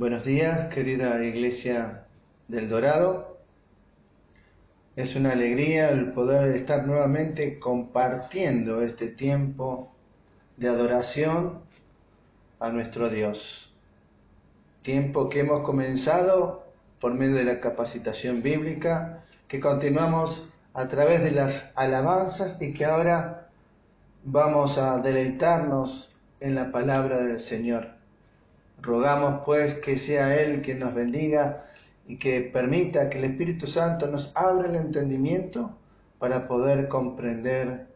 Buenos días, querida Iglesia del Dorado. Es una alegría el poder estar nuevamente compartiendo este tiempo de adoración a nuestro Dios. Tiempo que hemos comenzado por medio de la capacitación bíblica, que continuamos a través de las alabanzas y que ahora vamos a deleitarnos en la palabra del Señor. Rogamos pues que sea Él quien nos bendiga y que permita que el Espíritu Santo nos abra el entendimiento para poder comprender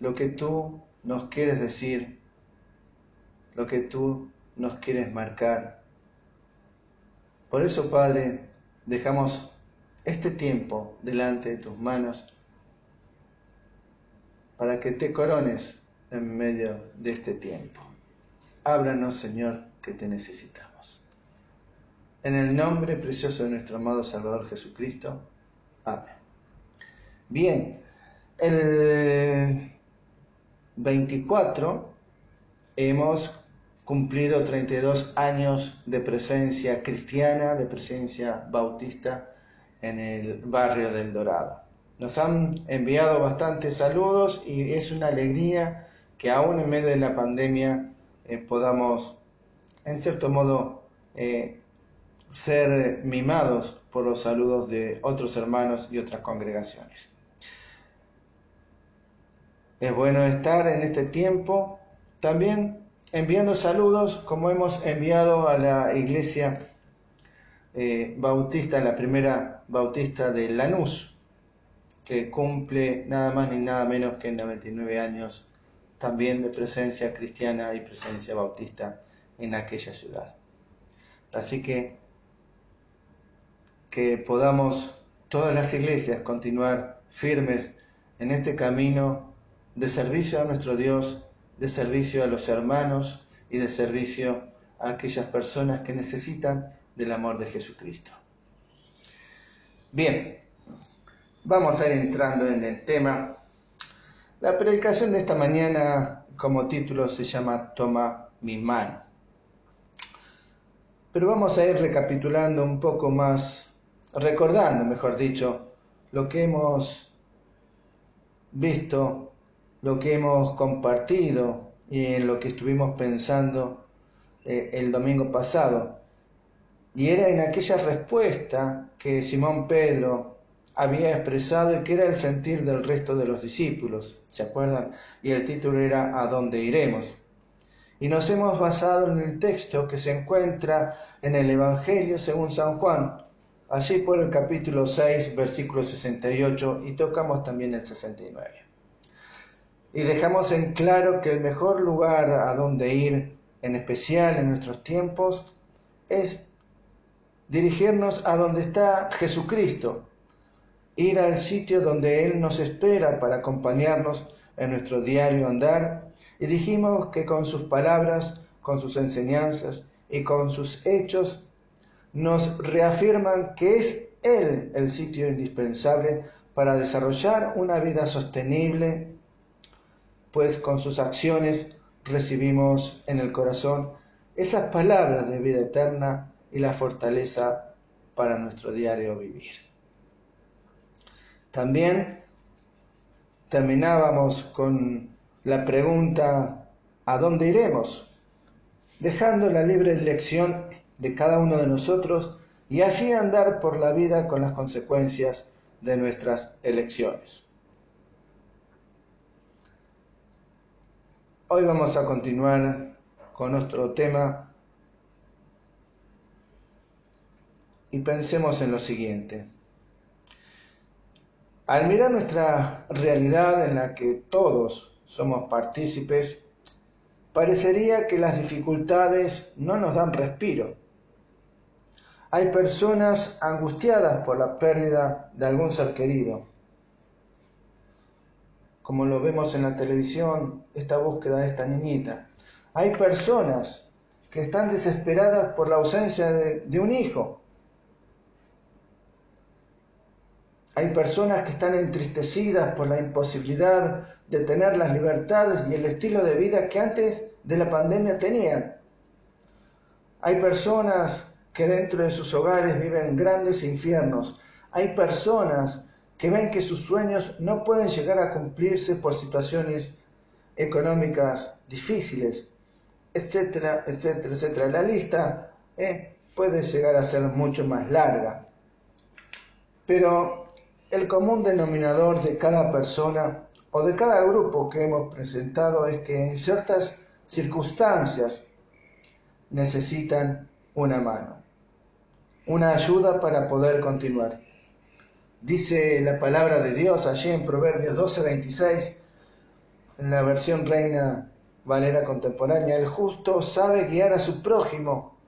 lo que tú nos quieres decir, lo que tú nos quieres marcar. Por eso, Padre, dejamos este tiempo delante de tus manos para que te corones en medio de este tiempo. Háblanos, Señor, que te necesitamos. En el nombre precioso de nuestro amado Salvador Jesucristo. Amén. Bien, el 24 hemos cumplido 32 años de presencia cristiana, de presencia bautista en el barrio del Dorado. Nos han enviado bastantes saludos y es una alegría que aún en medio de la pandemia eh, podamos en cierto modo, eh, ser mimados por los saludos de otros hermanos y otras congregaciones. Es bueno estar en este tiempo también enviando saludos como hemos enviado a la iglesia eh, bautista, la primera bautista de Lanús, que cumple nada más ni nada menos que 99 años también de presencia cristiana y presencia bautista en aquella ciudad. Así que que podamos todas las iglesias continuar firmes en este camino de servicio a nuestro Dios, de servicio a los hermanos y de servicio a aquellas personas que necesitan del amor de Jesucristo. Bien, vamos a ir entrando en el tema. La predicación de esta mañana como título se llama Toma mi mano. Pero vamos a ir recapitulando un poco más, recordando, mejor dicho, lo que hemos visto, lo que hemos compartido y en lo que estuvimos pensando eh, el domingo pasado. Y era en aquella respuesta que Simón Pedro había expresado y que era el sentir del resto de los discípulos, ¿se acuerdan? Y el título era ¿A dónde iremos? Y nos hemos basado en el texto que se encuentra en el Evangelio según San Juan, allí por el capítulo 6, versículo 68 y tocamos también el 69. Y dejamos en claro que el mejor lugar a donde ir, en especial en nuestros tiempos, es dirigirnos a donde está Jesucristo, ir al sitio donde Él nos espera para acompañarnos en nuestro diario andar y dijimos que con sus palabras, con sus enseñanzas y con sus hechos nos reafirman que es Él el sitio indispensable para desarrollar una vida sostenible, pues con sus acciones recibimos en el corazón esas palabras de vida eterna y la fortaleza para nuestro diario vivir. También terminábamos con la pregunta ¿a dónde iremos? Dejando la libre elección de cada uno de nosotros y así andar por la vida con las consecuencias de nuestras elecciones. Hoy vamos a continuar con nuestro tema y pensemos en lo siguiente. Al mirar nuestra realidad en la que todos somos partícipes, parecería que las dificultades no nos dan respiro. Hay personas angustiadas por la pérdida de algún ser querido. Como lo vemos en la televisión, esta búsqueda de esta niñita. Hay personas que están desesperadas por la ausencia de, de un hijo. Hay personas que están entristecidas por la imposibilidad de tener las libertades y el estilo de vida que antes de la pandemia tenían. Hay personas que dentro de sus hogares viven grandes infiernos. Hay personas que ven que sus sueños no pueden llegar a cumplirse por situaciones económicas difíciles, etcétera, etcétera, etcétera. La lista eh, puede llegar a ser mucho más larga. Pero el común denominador de cada persona o de cada grupo que hemos presentado es que en ciertas circunstancias necesitan una mano, una ayuda para poder continuar. Dice la palabra de Dios allí en Proverbios 12:26, en la versión reina Valera contemporánea, el justo sabe guiar a su prójimo.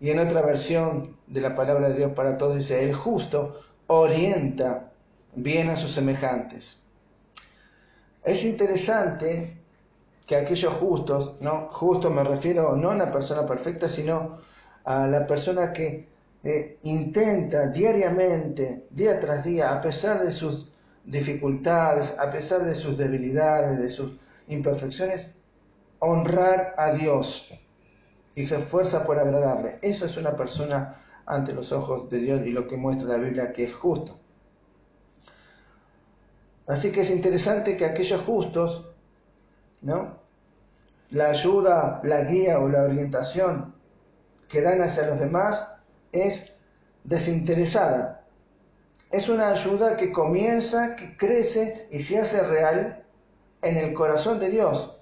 Y en otra versión de la palabra de Dios para todos dice, el justo orienta bien a sus semejantes. Es interesante que aquellos justos, ¿no? Justo me refiero no a una persona perfecta, sino a la persona que eh, intenta diariamente, día tras día, a pesar de sus dificultades, a pesar de sus debilidades, de sus imperfecciones, honrar a Dios y se esfuerza por agradarle. Eso es una persona ante los ojos de Dios y lo que muestra la Biblia que es justo. Así que es interesante que aquellos justos, ¿no? La ayuda, la guía o la orientación que dan hacia los demás es desinteresada. Es una ayuda que comienza, que crece y se hace real en el corazón de Dios.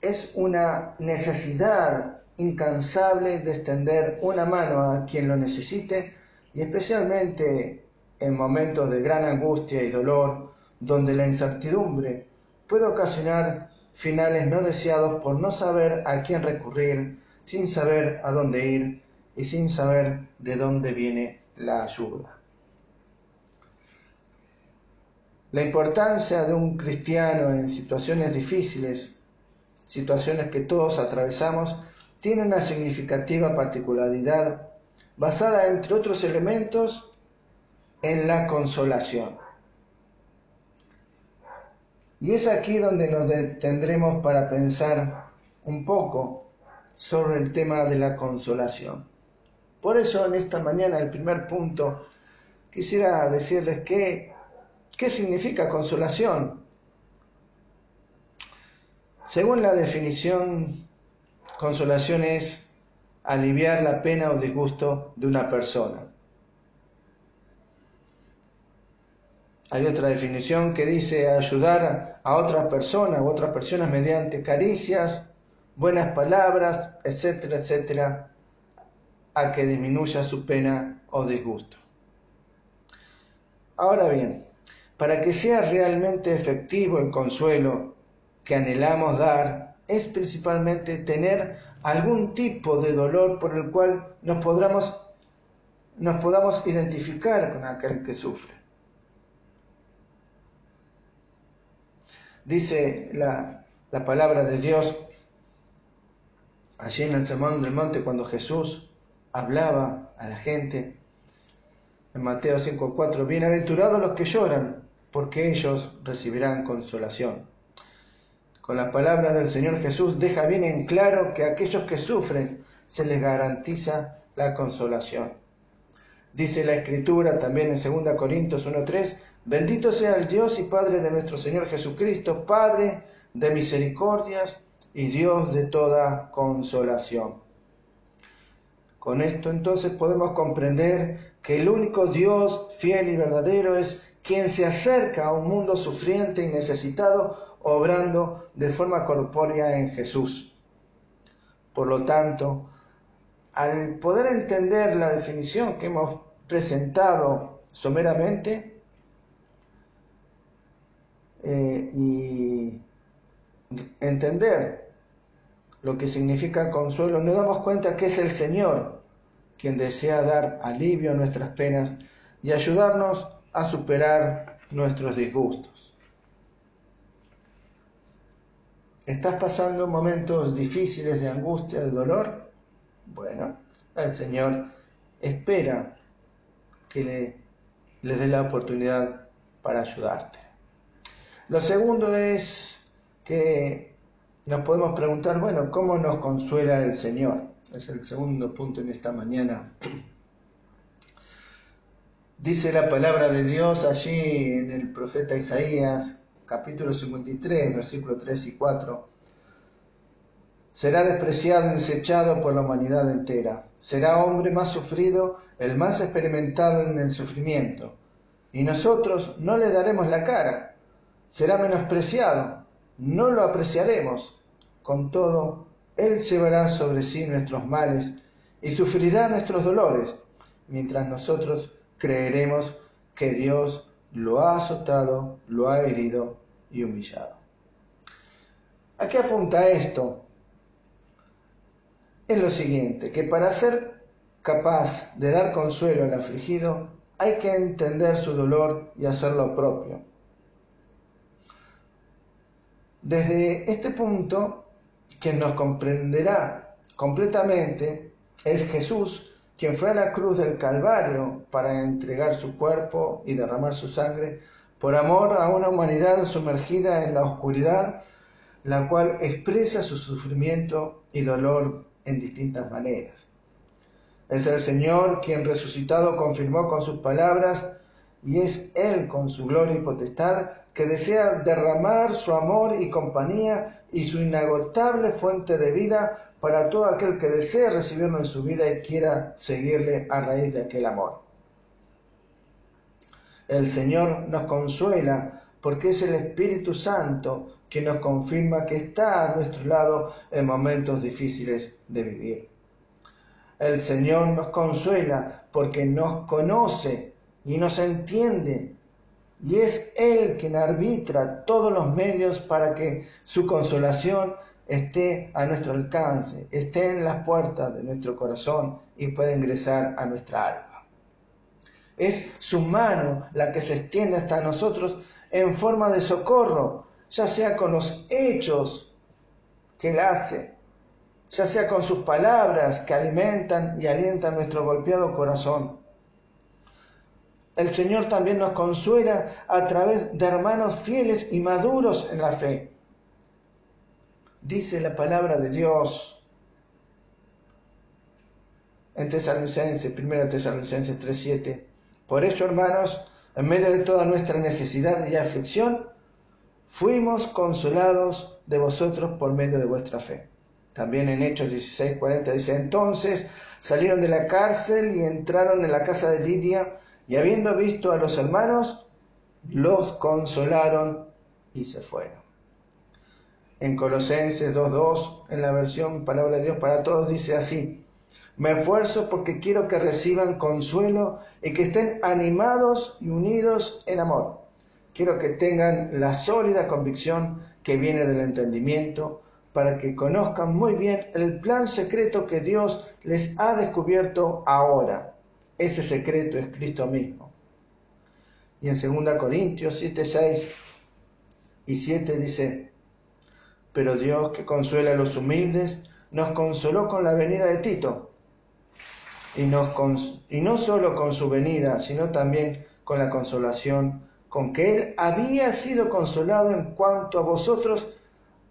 Es una necesidad incansable de extender una mano a quien lo necesite y especialmente en momentos de gran angustia y dolor, donde la incertidumbre puede ocasionar finales no deseados por no saber a quién recurrir, sin saber a dónde ir y sin saber de dónde viene la ayuda. La importancia de un cristiano en situaciones difíciles, situaciones que todos atravesamos, tiene una significativa particularidad basada, entre otros elementos, en la consolación. Y es aquí donde nos detendremos para pensar un poco sobre el tema de la consolación. Por eso en esta mañana, el primer punto, quisiera decirles que, qué significa consolación. Según la definición, consolación es aliviar la pena o disgusto de una persona. Hay otra definición que dice ayudar a otras personas u otras personas mediante caricias, buenas palabras, etcétera, etcétera, a que disminuya su pena o disgusto. Ahora bien, para que sea realmente efectivo el consuelo que anhelamos dar, es principalmente tener algún tipo de dolor por el cual nos, podamos, nos podamos identificar con aquel que sufre. Dice la, palabra de Dios allí en el Sermón del Monte cuando Jesús hablaba a la gente. En Mateo 5:4, bienaventurados los que lloran, porque ellos recibirán consolación. Con las palabras del Señor Jesús deja bien en claro que a aquellos que sufren se les garantiza la consolación. Dice la Escritura también en 2 Corintios 1:3, Bendito sea el Dios y Padre de nuestro Señor Jesucristo, Padre de misericordias y Dios de toda consolación. Con esto entonces podemos comprender que el único Dios fiel y verdadero es quien se acerca a un mundo sufriente y necesitado, obrando de forma corpórea en Jesús. Por lo tanto, al poder entender la definición que hemos presentado someramente, eh, y entender lo que significa consuelo, nos damos cuenta que es el Señor quien desea dar alivio a nuestras penas y ayudarnos a superar nuestros disgustos. ¿Estás pasando momentos difíciles de angustia, de dolor? Bueno, el Señor espera que le, les dé la oportunidad para ayudarte. Lo segundo es que nos podemos preguntar, bueno, ¿cómo nos consuela el Señor? Es el segundo punto en esta mañana. Dice la palabra de Dios allí en el profeta Isaías, capítulo 53, versículos 3 y 4. Será despreciado y desechado por la humanidad entera. Será hombre más sufrido, el más experimentado en el sufrimiento. Y nosotros no le daremos la cara. Será menospreciado, no lo apreciaremos. Con todo, Él llevará sobre sí nuestros males y sufrirá nuestros dolores, mientras nosotros creeremos que Dios lo ha azotado, lo ha herido y humillado. ¿A qué apunta esto? Es lo siguiente, que para ser capaz de dar consuelo al afligido, hay que entender su dolor y hacerlo propio. Desde este punto, quien nos comprenderá completamente es Jesús, quien fue a la cruz del Calvario para entregar su cuerpo y derramar su sangre por amor a una humanidad sumergida en la oscuridad, la cual expresa su sufrimiento y dolor en distintas maneras. Es el Señor quien resucitado confirmó con sus palabras y es Él con su gloria y potestad que desea derramar su amor y compañía y su inagotable fuente de vida para todo aquel que desee recibirlo en su vida y quiera seguirle a raíz de aquel amor. El Señor nos consuela porque es el Espíritu Santo que nos confirma que está a nuestro lado en momentos difíciles de vivir. El Señor nos consuela porque nos conoce y nos entiende y es Él quien arbitra todos los medios para que su consolación esté a nuestro alcance, esté en las puertas de nuestro corazón y pueda ingresar a nuestra alma. Es su mano la que se extiende hasta nosotros en forma de socorro, ya sea con los hechos que Él hace, ya sea con sus palabras que alimentan y alientan nuestro golpeado corazón. El Señor también nos consuela a través de hermanos fieles y maduros en la fe dice la palabra de Dios en Tesalonicenses, 1 Tesalonicenses 3:7. Por eso, hermanos, en medio de toda nuestra necesidad y aflicción, fuimos consolados de vosotros por medio de vuestra fe. También en Hechos 16:40 dice, entonces salieron de la cárcel y entraron en la casa de Lidia, y habiendo visto a los hermanos, los consolaron y se fueron en Colosenses 2.2, en la versión Palabra de Dios para Todos, dice así, me esfuerzo porque quiero que reciban consuelo y que estén animados y unidos en amor. Quiero que tengan la sólida convicción que viene del entendimiento para que conozcan muy bien el plan secreto que Dios les ha descubierto ahora. Ese secreto es Cristo mismo. Y en 2 Corintios 7, 6 y 7 dice, pero Dios, que consuela a los humildes, nos consoló con la venida de Tito. Y, y no solo con su venida, sino también con la consolación con que Él había sido consolado en cuanto a vosotros,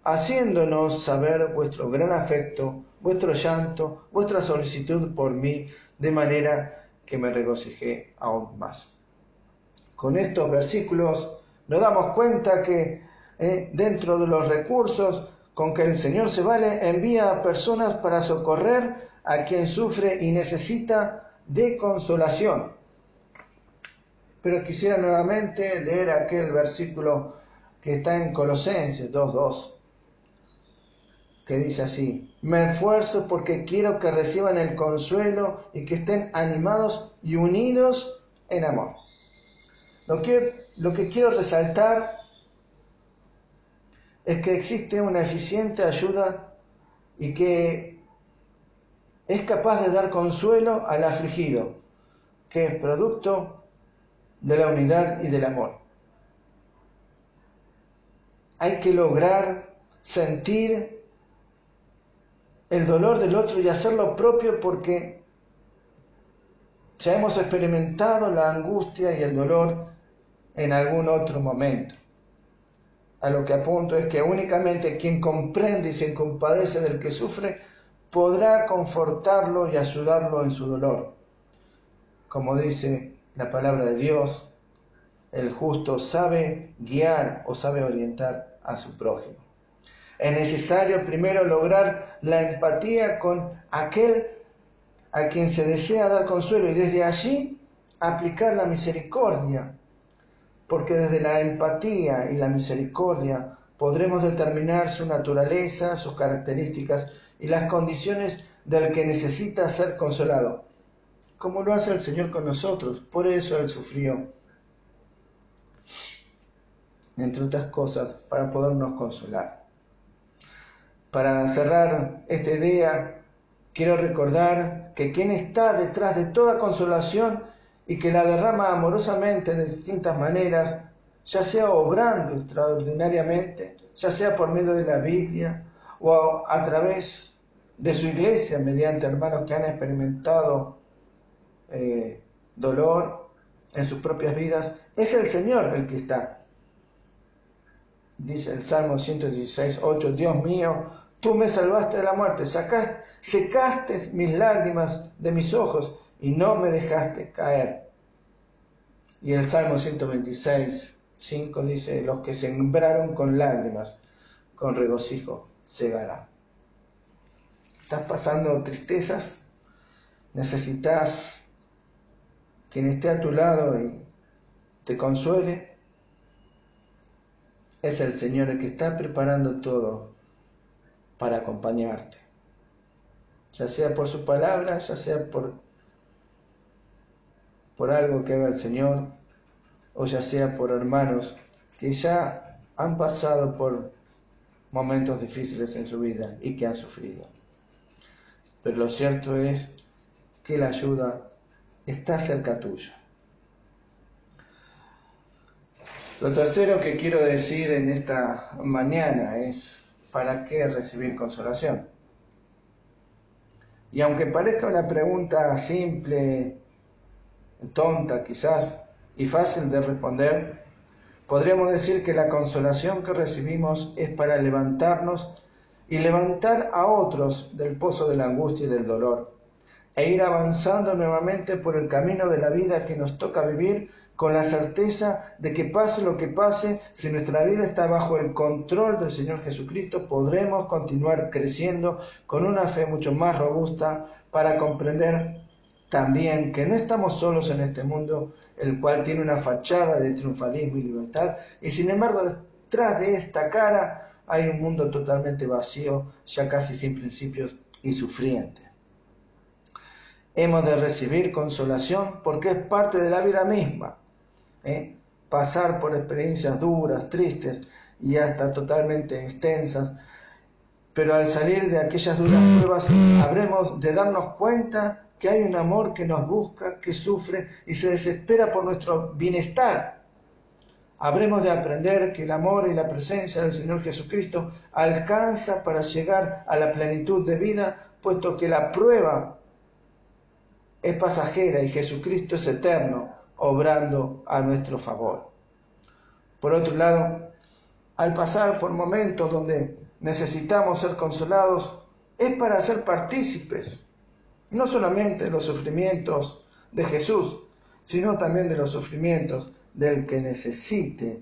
haciéndonos saber vuestro gran afecto, vuestro llanto, vuestra solicitud por mí, de manera que me regocijé aún más. Con estos versículos nos damos cuenta que eh, dentro de los recursos con que el Señor se vale, envía a personas para socorrer a quien sufre y necesita de consolación. Pero quisiera nuevamente leer aquel versículo que está en Colosenses 2.2, que dice así, me esfuerzo porque quiero que reciban el consuelo y que estén animados y unidos en amor. Lo que, lo que quiero resaltar es que existe una eficiente ayuda y que es capaz de dar consuelo al afligido, que es producto de la unidad y del amor. Hay que lograr sentir el dolor del otro y hacerlo propio porque ya hemos experimentado la angustia y el dolor en algún otro momento. A lo que apunto es que únicamente quien comprende y se compadece del que sufre podrá confortarlo y ayudarlo en su dolor. Como dice la palabra de Dios, el justo sabe guiar o sabe orientar a su prójimo. Es necesario primero lograr la empatía con aquel a quien se desea dar consuelo y desde allí aplicar la misericordia, porque desde la empatía y la misericordia podremos determinar su naturaleza, sus características y las condiciones del que necesita ser consolado, como lo hace el Señor con nosotros, por eso Él sufrió, entre otras cosas, para podernos consolar. Para cerrar esta idea, quiero recordar que quien está detrás de toda consolación y que la derrama amorosamente de distintas maneras, ya sea obrando extraordinariamente, ya sea por medio de la Biblia o a, través de su iglesia, mediante hermanos que han experimentado eh, dolor en sus propias vidas, es el Señor el que está. Dice el Salmo 116, 8, Dios mío, Tú me salvaste de la muerte, sacaste, secaste mis lágrimas de mis ojos y no me dejaste caer. Y el Salmo 126, 5 dice, los que sembraron con lágrimas, con regocijo segarán. ¿Estás pasando tristezas? ¿Necesitas quien esté a tu lado y te consuele? Es el Señor el que está preparando todo para acompañarte, ya sea por su palabra, ya sea por, por algo que haga el Señor, o ya sea por hermanos que ya han pasado por momentos difíciles en su vida y que han sufrido. Pero lo cierto es que la ayuda está cerca tuya. Lo tercero que quiero decir en esta mañana es ¿para qué recibir consolación? Y aunque parezca una pregunta simple, tonta quizás, y fácil de responder, podríamos decir que la consolación que recibimos es para levantarnos y levantar a otros del pozo de la angustia y del dolor, e ir avanzando nuevamente por el camino de la vida que nos toca vivir con la certeza de que pase lo que pase, si nuestra vida está bajo el control del Señor Jesucristo, podremos continuar creciendo con una fe mucho más robusta para comprender también que no estamos solos en este mundo, el cual tiene una fachada de triunfalismo y libertad, y sin embargo detrás de esta cara hay un mundo totalmente vacío, ya casi sin principios y sufriente. Hemos de recibir consolación porque es parte de la vida misma ¿eh? pasar por experiencias duras, tristes y hasta totalmente extensas, pero al salir de aquellas duras pruebas habremos de darnos cuenta que hay un amor que nos busca, que sufre y se desespera por nuestro bienestar. Habremos de aprender que el amor y la presencia del Señor Jesucristo alcanza para llegar a la plenitud de vida, puesto que la prueba es pasajera y Jesucristo es eterno obrando a nuestro favor. Por otro lado, al pasar por momentos donde necesitamos ser consolados, es para ser partícipes, no solamente los sufrimientos de Jesús, sino también de los sufrimientos del que necesite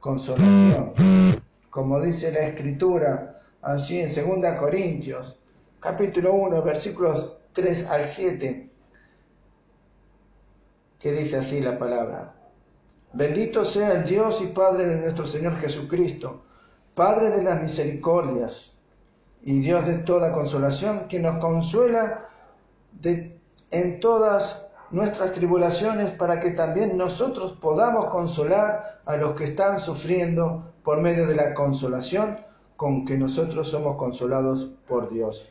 consolación. Como dice la Escritura allí en 2 Corintios, capítulo 1, versículos 3 al 7, que dice así la palabra. Bendito sea el Dios y Padre de nuestro Señor Jesucristo, Padre de las misericordias y Dios de toda consolación, que nos consuela en todas nuestras tribulaciones para que también nosotros podamos consolar a los que están sufriendo por medio de la consolación con que nosotros somos consolados por Dios.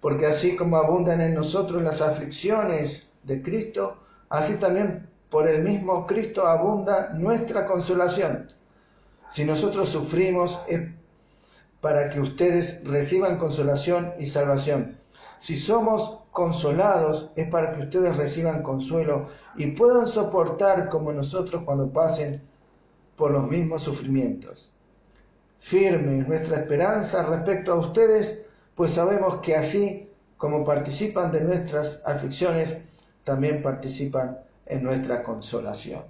Porque así como abundan en nosotros las aflicciones de Cristo, así también por el mismo Cristo abunda nuestra consolación. Si nosotros sufrimos para que ustedes reciban consolación y salvación. Si somos consolados es para que ustedes reciban consuelo y puedan soportar como nosotros cuando pasen por los mismos sufrimientos. Firme nuestra esperanza respecto a ustedes, pues sabemos que así como participan de nuestras aflicciones, también participan en nuestra consolación.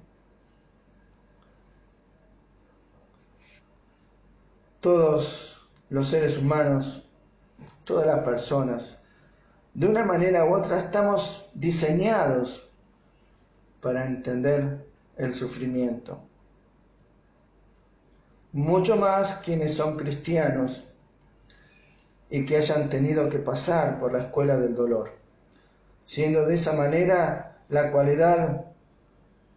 Todos los seres humanos, todas las personas, de una manera u otra estamos diseñados para entender el sufrimiento. Mucho más quienes son cristianos y que hayan tenido que pasar por la escuela del dolor, siendo de esa manera la cualidad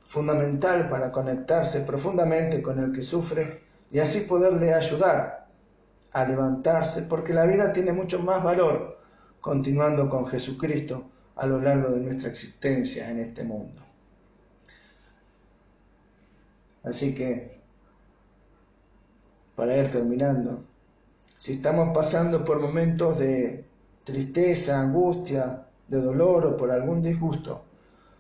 fundamental para conectarse profundamente con el que sufre y así poderle ayudar a levantarse, porque la vida tiene mucho más valor continuando con Jesucristo a lo largo de nuestra existencia en este mundo. Así que, para ir terminando, si estamos pasando por momentos de tristeza, angustia, de dolor o por algún disgusto,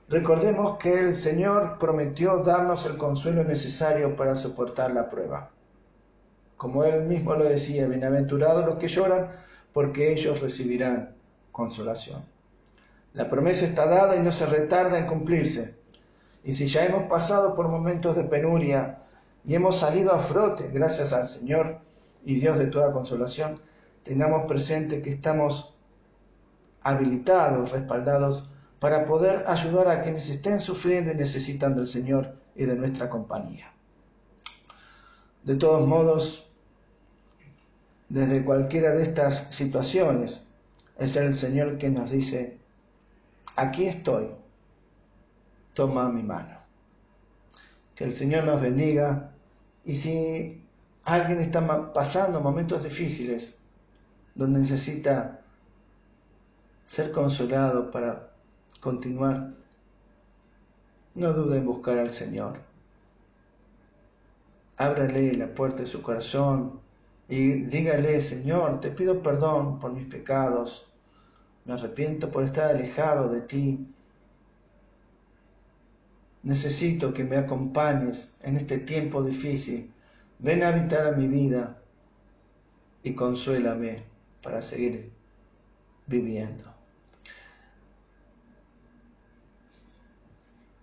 recordemos que el Señor prometió darnos el consuelo necesario para soportar la prueba. Como Él mismo lo decía, bienaventurados los que lloran, porque ellos recibirán consolación. La promesa está dada y no se retarda en cumplirse. Y si ya hemos pasado por momentos de penuria y hemos salido a frote gracias al Señor, y Dios de toda consolación, tengamos presente que estamos habilitados, respaldados, para poder ayudar a quienes estén sufriendo y necesitan del Señor y de nuestra compañía. De todos modos, desde cualquiera de estas situaciones, es el Señor que nos dice, aquí estoy, toma mi mano. Que el Señor nos bendiga y si alguien está pasando momentos difíciles donde necesita ser consolado para continuar, no dude en buscar al Señor. Ábrale la puerta de su corazón y dígale, Señor, te pido perdón por mis pecados, me arrepiento por estar alejado de ti. Necesito que me acompañes en este tiempo difícil Ven a habitar a mi vida y consuélame para seguir viviendo.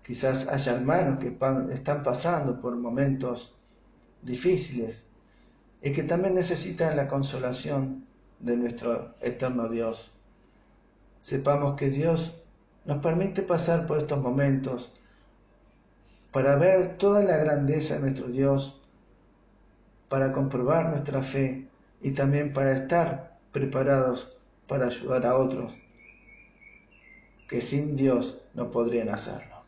Quizás haya hermanos que están pasando por momentos difíciles y que también necesitan la consolación de nuestro eterno Dios. Sepamos que Dios nos permite pasar por estos momentos para ver toda la grandeza de nuestro Dios para comprobar nuestra fe y también para estar preparados para ayudar a otros que sin Dios no podrían hacerlo.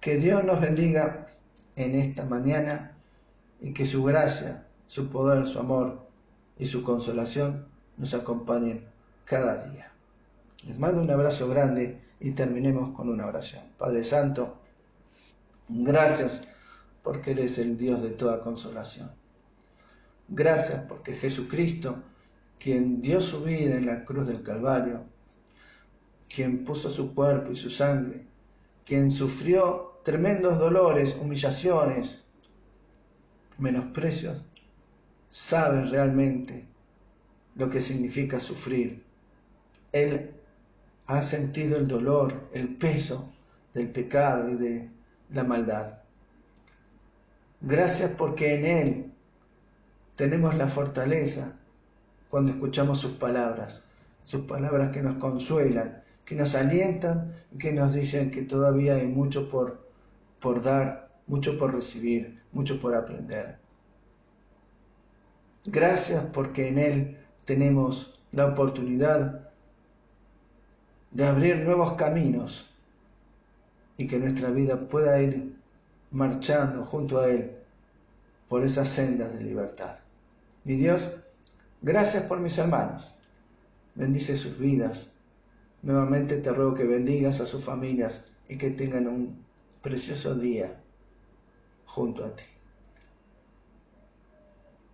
Que Dios nos bendiga en esta mañana y que su gracia, su poder, su amor y su consolación nos acompañen cada día. Les mando un abrazo grande y terminemos con una oración. Padre Santo, gracias porque eres el Dios de toda consolación. Gracias porque Jesucristo, quien dio su vida en la cruz del Calvario, quien puso su cuerpo y su sangre, quien sufrió tremendos dolores, humillaciones, menosprecios, sabe realmente lo que significa sufrir. Él ha sentido el dolor, el peso del pecado y de la maldad. Gracias porque en Él tenemos la fortaleza cuando escuchamos sus palabras, sus palabras que nos consuelan, que nos alientan y que nos dicen que todavía hay mucho por, por dar, mucho por recibir, mucho por aprender. Gracias porque en Él tenemos la oportunidad de abrir nuevos caminos y que nuestra vida pueda ir marchando junto a Él por esas sendas de libertad. Mi Dios, gracias por mis hermanos. Bendice sus vidas. Nuevamente te ruego que bendigas a sus familias y que tengan un precioso día junto a ti.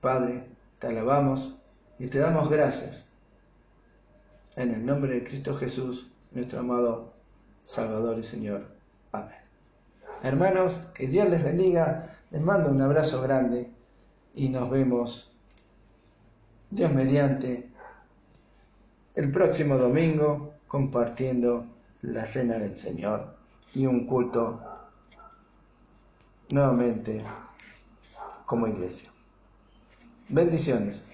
Padre, te alabamos y te damos gracias. En el nombre de Cristo Jesús, nuestro amado Salvador y Señor. Amén. Hermanos, que Dios les bendiga, les mando un abrazo grande y nos vemos, Dios mediante, el próximo domingo compartiendo la cena del Señor y un culto nuevamente como iglesia. Bendiciones.